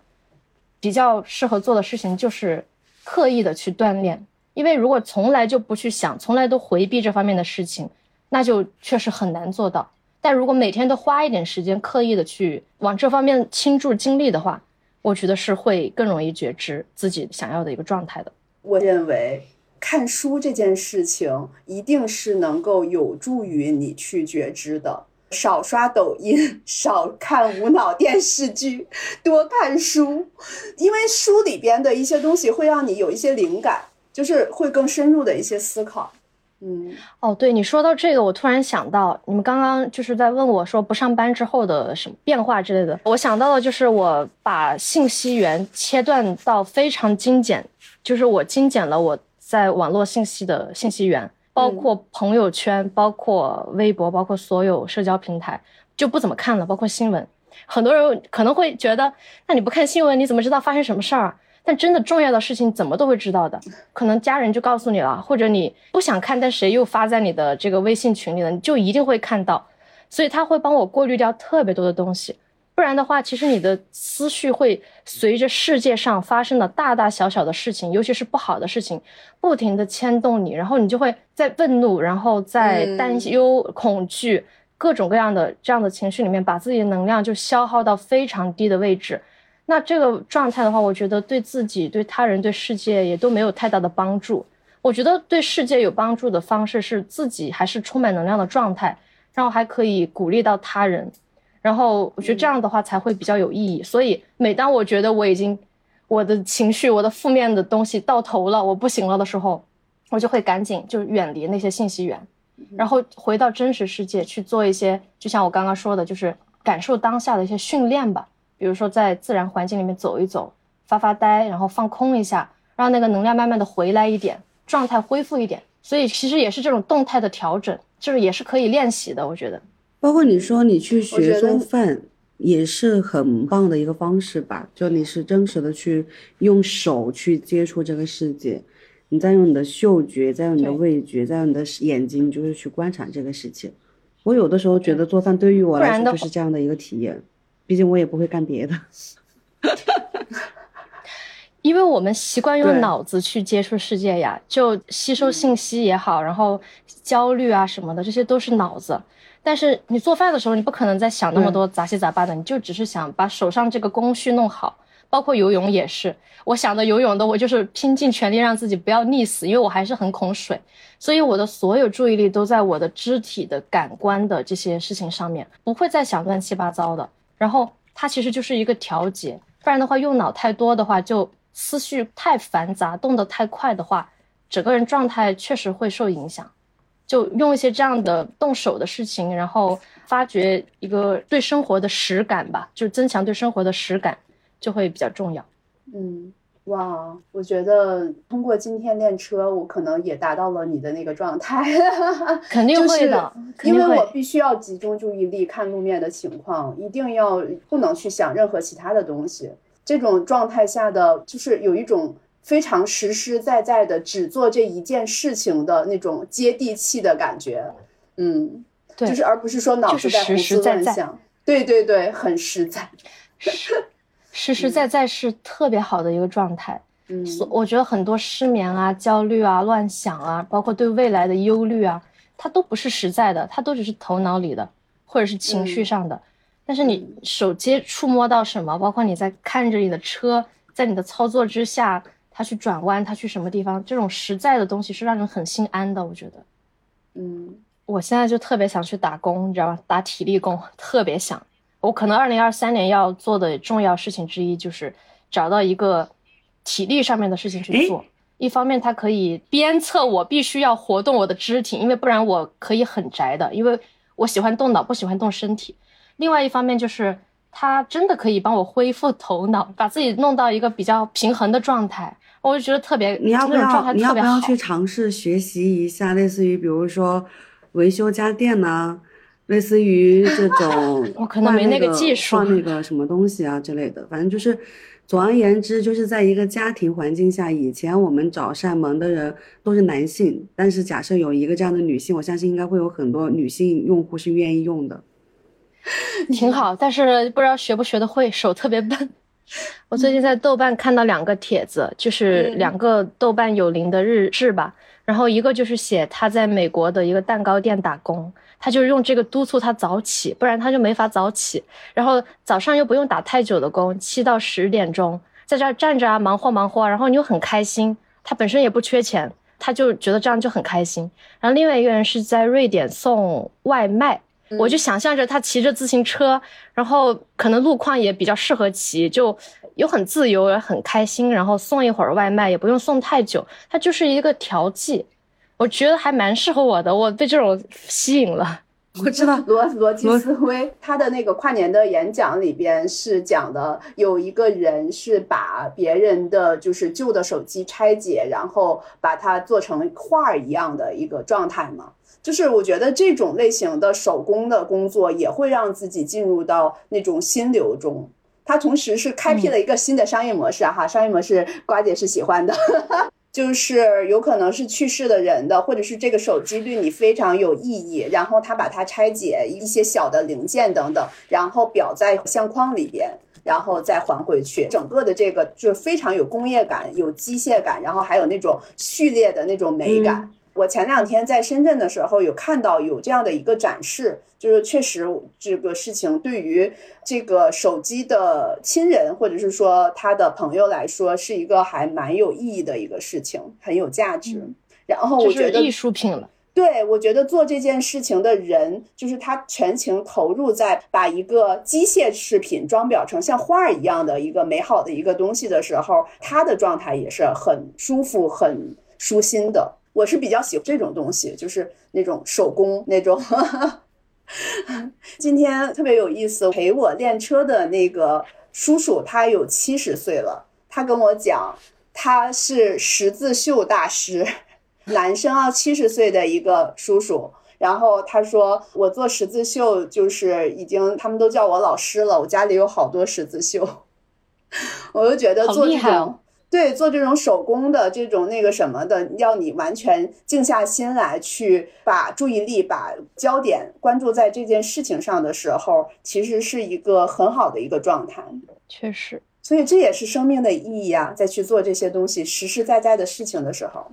比较适合做的事情就是刻意的去锻炼。因为如果从来就不去想，从来都回避这方面的事情，那就确实很难做到。但如果每天都花一点时间，刻意的去往这方面倾注精力的话，我觉得是会更容易觉知自己想要的一个状态的。我认为看书这件事情一定是能够有助于你去觉知的。少刷抖音，少看无脑电视剧，多看书，因为书里边的一些东西会让你有一些灵感。就是会更深入的一些思考，嗯，哦，对你说到这个，我突然想到，你们刚刚就是在问我说不上班之后的什么变化之类的，我想到的就是我把信息源切断到非常精简，就是我精简了我在网络信息的信息源，包括朋友圈，包括微博，包括所有社交平台，就不怎么看了，包括新闻。很多人可能会觉得，那你不看新闻，你怎么知道发生什么事儿？但真的重要的事情怎么都会知道的，可能家人就告诉你了，或者你不想看，但谁又发在你的这个微信群里了，你就一定会看到。所以他会帮我过滤掉特别多的东西，不然的话，其实你的思绪会随着世界上发生的大大小小的事情，尤其是不好的事情，不停的牵动你，然后你就会在愤怒，然后在担忧、恐惧各种各样的这样的情绪里面，把自己的能量就消耗到非常低的位置。那这个状态的话，我觉得对自己、对他人、对世界也都没有太大的帮助。我觉得对世界有帮助的方式是自己还是充满能量的状态，然后还可以鼓励到他人，然后我觉得这样的话才会比较有意义。所以每当我觉得我已经我的情绪、我的负面的东西到头了，我不行了的时候，我就会赶紧就远离那些信息源，然后回到真实世界去做一些，就像我刚刚说的，就是感受当下的一些训练吧。比如说，在自然环境里面走一走，发发呆，然后放空一下，让那个能量慢慢的回来一点，状态恢复一点。所以其实也是这种动态的调整，就是也是可以练习的。我觉得，包括你说你去学做饭，也是很棒的一个方式吧？就你是真实的去用手去接触这个世界，你再用你的嗅觉，再用你的味觉，再用你的眼睛，就是去观察这个事情。我有的时候觉得做饭对于我来说就是这样的一个体验。毕竟我也不会干别的，因为我们习惯用脑子去接触世界呀，就吸收信息也好，然后焦虑啊什么的，这些都是脑子。但是你做饭的时候，你不可能再想那么多杂七杂八的，你就只是想把手上这个工序弄好。包括游泳也是，我想的游泳的，我就是拼尽全力让自己不要溺死，因为我还是很恐水，所以我的所有注意力都在我的肢体的感官的这些事情上面，不会再想乱七八糟的。然后它其实就是一个调节，不然的话用脑太多的话，就思绪太繁杂，动得太快的话，整个人状态确实会受影响。就用一些这样的动手的事情，然后发掘一个对生活的实感吧，就增强对生活的实感，就会比较重要。嗯。哇，我觉得通过今天练车，我可能也达到了你的那个状态，肯定会的，因为我必须要集中注意力看路面的情况，一定要不能去想任何其他的东西。这种状态下的，就是有一种非常实实在在的只做这一件事情的那种接地气的感觉。嗯，对，就是而不是说脑子在胡思乱想。对对对，很实在。实实在在是特别好的一个状态，嗯，所我觉得很多失眠啊、焦虑啊、乱想啊，包括对未来的忧虑啊，它都不是实在的，它都只是头脑里的，或者是情绪上的。但是你手接触摸到什么，包括你在看着你的车，在你的操作之下，它去转弯，它去什么地方，这种实在的东西是让人很心安的。我觉得，嗯，我现在就特别想去打工，你知道吗？打体力工，特别想。我可能二零二三年要做的重要事情之一，就是找到一个体力上面的事情去做。一方面，它可以鞭策我必须要活动我的肢体，因为不然我可以很宅的，因为我喜欢动脑，不喜欢动身体。另外一方面，就是它真的可以帮我恢复头脑，把自己弄到一个比较平衡的状态。我就觉得特别，你要不要？你要不要去尝试学习一下，类似于比如说维修家电呢？类似于这种，我可能没那个技术，放那个什么东西啊之类的，反正就是。总而言之，就是在一个家庭环境下，以前我们找扇门的人都是男性，但是假设有一个这样的女性，我相信应该会有很多女性用户是愿意用的，挺好。但是不知道学不学得会，手特别笨。我最近在豆瓣看到两个帖子，就是两个豆瓣有灵的日志吧，然后一个就是写他在美国的一个蛋糕店打工。他就是用这个督促他早起，不然他就没法早起。然后早上又不用打太久的工，七到十点钟在这儿站着啊，忙活忙活，然后你又很开心。他本身也不缺钱，他就觉得这样就很开心。然后另外一个人是在瑞典送外卖，我就想象着他骑着自行车，然后可能路况也比较适合骑，就又很自由也很开心。然后送一会儿外卖也不用送太久，他就是一个调剂。我觉得还蛮适合我的，我被这种吸引了。我知道罗罗辑思维，他的那个跨年的演讲里边是讲的，有一个人是把别人的就是旧的手机拆解，然后把它做成画儿一样的一个状态嘛。就是我觉得这种类型的手工的工作也会让自己进入到那种心流中，它同时是开辟了一个新的商业模式哈，商业模式瓜姐是喜欢的。就是有可能是去世的人的，或者是这个手机对你非常有意义，然后他把它拆解一些小的零件等等，然后裱在相框里边，然后再还回去。整个的这个就非常有工业感、有机械感，然后还有那种序列的那种美感。我前两天在深圳的时候有看到有这样的一个展示，就是确实这个事情对于这个手机的亲人或者是说他的朋友来说是一个还蛮有意义的一个事情，很有价值。然后我觉得艺术品了。对，我觉得做这件事情的人，就是他全情投入在把一个机械饰品装裱成像画儿一样的一个美好的一个东西的时候，他的状态也是很舒服、很舒心的。我是比较喜欢这种东西，就是那种手工那种。今天特别有意思，陪我练车的那个叔叔，他有七十岁了。他跟我讲，他是十字绣大师，男生啊，七十岁的一个叔叔。然后他说，我做十字绣就是已经，他们都叫我老师了。我家里有好多十字绣，我就觉得做这种。对，做这种手工的这种那个什么的，要你完全静下心来，去把注意力、把焦点关注在这件事情上的时候，其实是一个很好的一个状态。确实，所以这也是生命的意义啊，在去做这些东西实实在在的事情的时候。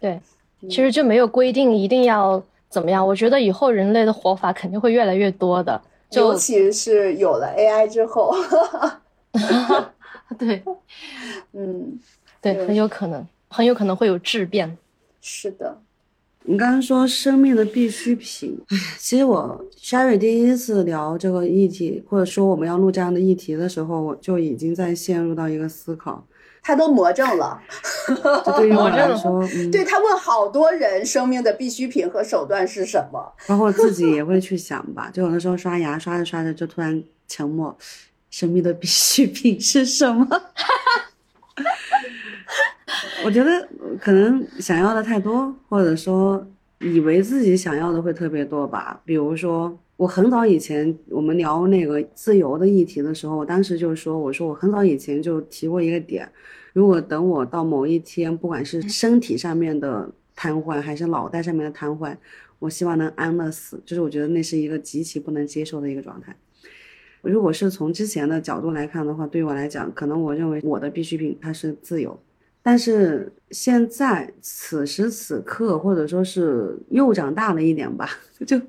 对，其实就没有规定一定要怎么样。我觉得以后人类的活法肯定会越来越多的，尤其是有了 AI 之后。对，嗯，对，很有可能，很有可能会有质变。是的，你刚刚说生命的必需品，哎，其实我 Sherry 第一次聊这个议题，或者说我们要录这样的议题的时候，我就已经在陷入到一个思考。他都魔怔了，对于我来说，对他问好多人生命的必需品和手段是什么，包括自己也会去想吧。就有的时候刷牙刷着刷着就突然沉默。生命的必需品是什么？我觉得可能想要的太多，或者说以为自己想要的会特别多吧。比如说，我很早以前我们聊那个自由的议题的时候，我当时就说：“我说我很早以前就提过一个点，如果等我到某一天，不管是身体上面的瘫痪，还是脑袋上面的瘫痪，我希望能安乐死。就是我觉得那是一个极其不能接受的一个状态。”如果是从之前的角度来看的话，对于我来讲，可能我认为我的必需品它是自由。但是现在此时此刻，或者说是又长大了一点吧，就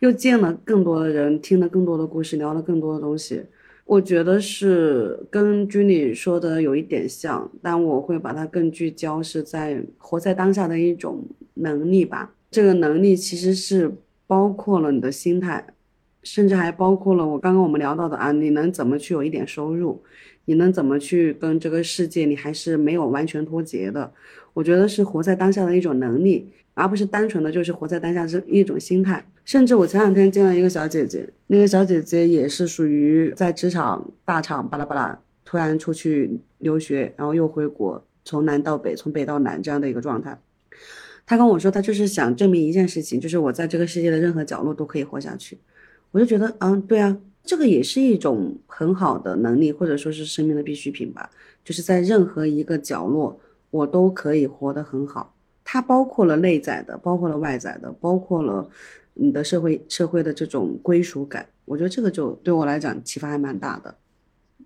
又见了更多的人，听了更多的故事，聊了更多的东西。我觉得是跟君里说的有一点像，但我会把它更聚焦是在活在当下的一种能力吧。这个能力其实是包括了你的心态。甚至还包括了我刚刚我们聊到的啊，你能怎么去有一点收入？你能怎么去跟这个世界，你还是没有完全脱节的？我觉得是活在当下的一种能力，而不是单纯的就是活在当下这一种心态。甚至我前两天见了一个小姐姐，那个小姐姐也是属于在职场大厂巴拉巴拉，突然出去留学，然后又回国，从南到北，从北到南这样的一个状态。她跟我说，她就是想证明一件事情，就是我在这个世界的任何角落都可以活下去。我就觉得，嗯，对啊，这个也是一种很好的能力，或者说是生命的必需品吧。就是在任何一个角落，我都可以活得很好。它包括了内在的，包括了外在的，包括了你的社会社会的这种归属感。我觉得这个就对我来讲启发还蛮大的。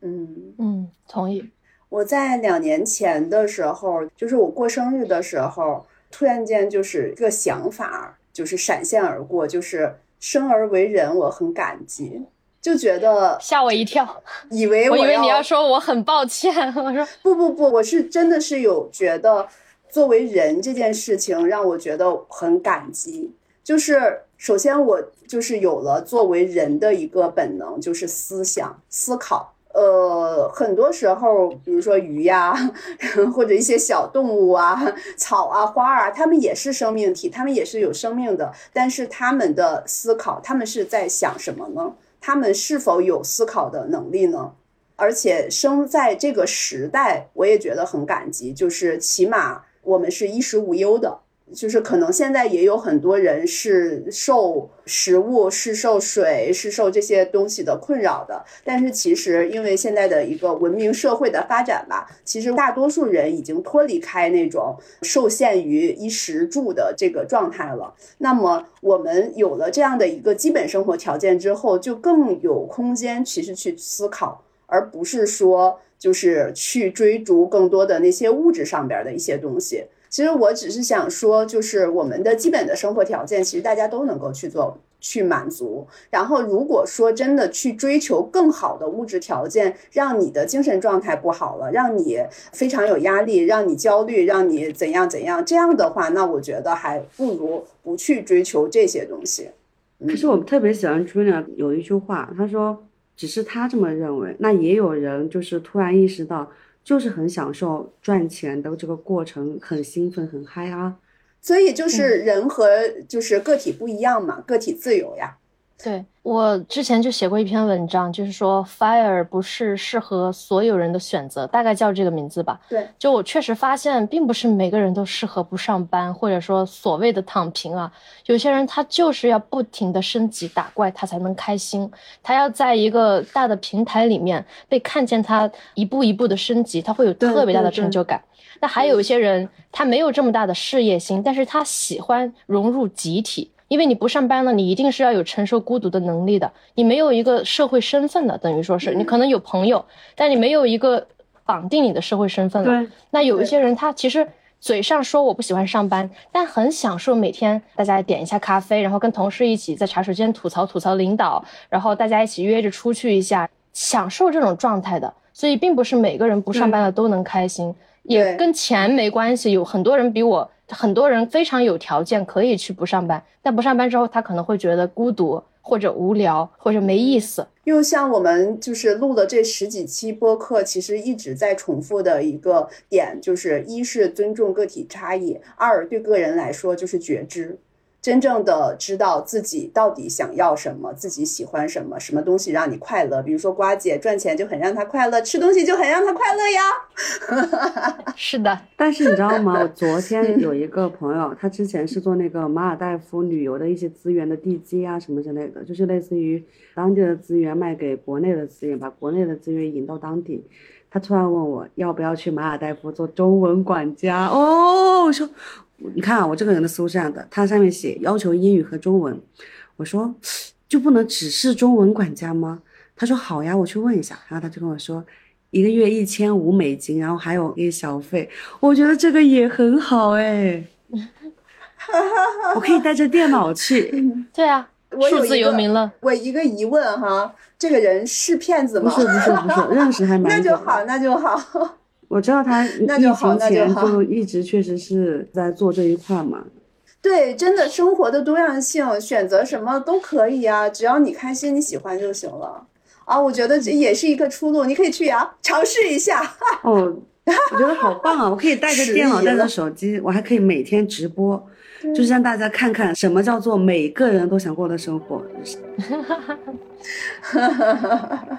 嗯嗯，同意。我在两年前的时候，就是我过生日的时候，突然间就是一个想法，就是闪现而过，就是生而为人，我很感激，就觉得吓我一跳，以为我以为你要说我很抱歉，我说不不不，我是真的是有觉得作为人这件事情让我觉得很感激，就是首先我就是有了作为人的一个本能，就是思想思考。呃，很多时候，比如说鱼呀，或者一些小动物啊、草啊、花啊，它们也是生命体，它们也是有生命的。但是他们的思考，他们是在想什么呢？他们是否有思考的能力呢？而且生在这个时代，我也觉得很感激，就是起码我们是衣食无忧的。就是可能现在也有很多人是受食物、是受水、是受这些东西的困扰的，但是其实因为现在的一个文明社会的发展吧，其实大多数人已经脱离开那种受限于衣食住的这个状态了。那么我们有了这样的一个基本生活条件之后，就更有空间其实去思考，而不是说就是去追逐更多的那些物质上边的一些东西。其实我只是想说，就是我们的基本的生活条件，其实大家都能够去做、去满足。然后，如果说真的去追求更好的物质条件，让你的精神状态不好了，让你非常有压力，让你焦虑，让你怎样怎样，这样的话，那我觉得还不如不去追求这些东西。可是我特别喜欢春鸟有一句话，他说：“只是他这么认为，那也有人就是突然意识到。”就是很享受赚钱的这个过程，很兴奋，很嗨啊！所以就是人和就是个体不一样嘛，个体自由呀。对我之前就写过一篇文章，就是说 fire 不是适合所有人的选择，大概叫这个名字吧。对，就我确实发现，并不是每个人都适合不上班，或者说所谓的躺平啊。有些人他就是要不停的升级打怪，他才能开心。他要在一个大的平台里面被看见，他一步一步的升级，他会有特别大的成就感。那还有一些人，他没有这么大的事业心，但是他喜欢融入集体。因为你不上班了，你一定是要有承受孤独的能力的。你没有一个社会身份的，等于说是你可能有朋友，但你没有一个绑定你的社会身份了。那有一些人，他其实嘴上说我不喜欢上班，但很享受每天大家点一下咖啡，然后跟同事一起在茶水间吐槽吐槽领导，然后大家一起约着出去一下，享受这种状态的。所以并不是每个人不上班了都能开心，也跟钱没关系。有很多人比我。很多人非常有条件可以去不上班，但不上班之后，他可能会觉得孤独或者无聊或者没意思。又像我们就是录了这十几期播客，其实一直在重复的一个点，就是一是尊重个体差异，二对个人来说就是觉知。真正的知道自己到底想要什么，自己喜欢什么，什么东西让你快乐。比如说瓜姐赚钱就很让她快乐，吃东西就很让她快乐呀。是的，但是你知道吗？我昨天有一个朋友，他之前是做那个马尔代夫旅游的一些资源的地基啊什么之类的，就是类似于当地的资源卖给国内的资源，把国内的资源引到当地。他突然问我要不要去马尔代夫做中文管家哦，我说。你看啊，我这个人的思路是这样的，它上面写要求英语和中文，我说就不能只是中文管家吗？他说好呀，我去问一下，然后他就跟我说一个月一千五美金，然后还有一个小费，我觉得这个也很好哎，我可以带着电脑去，对啊，数字游民了。我一个疑问哈，这个人是骗子吗？不是不是不是，认识还蛮 那就好，那就好。我知道他 疫情前就一直确实是在做这一块嘛。对，真的生活的多样性，选择什么都可以啊，只要你开心、你喜欢就行了啊。我觉得这也是一个出路，你可以去呀，尝试一下。哦，我觉得好棒啊！我可以带着 电脑、带着手机，我还可以每天直播，就是让大家看看什么叫做每个人都想过的生活。哈哈哈哈哈哈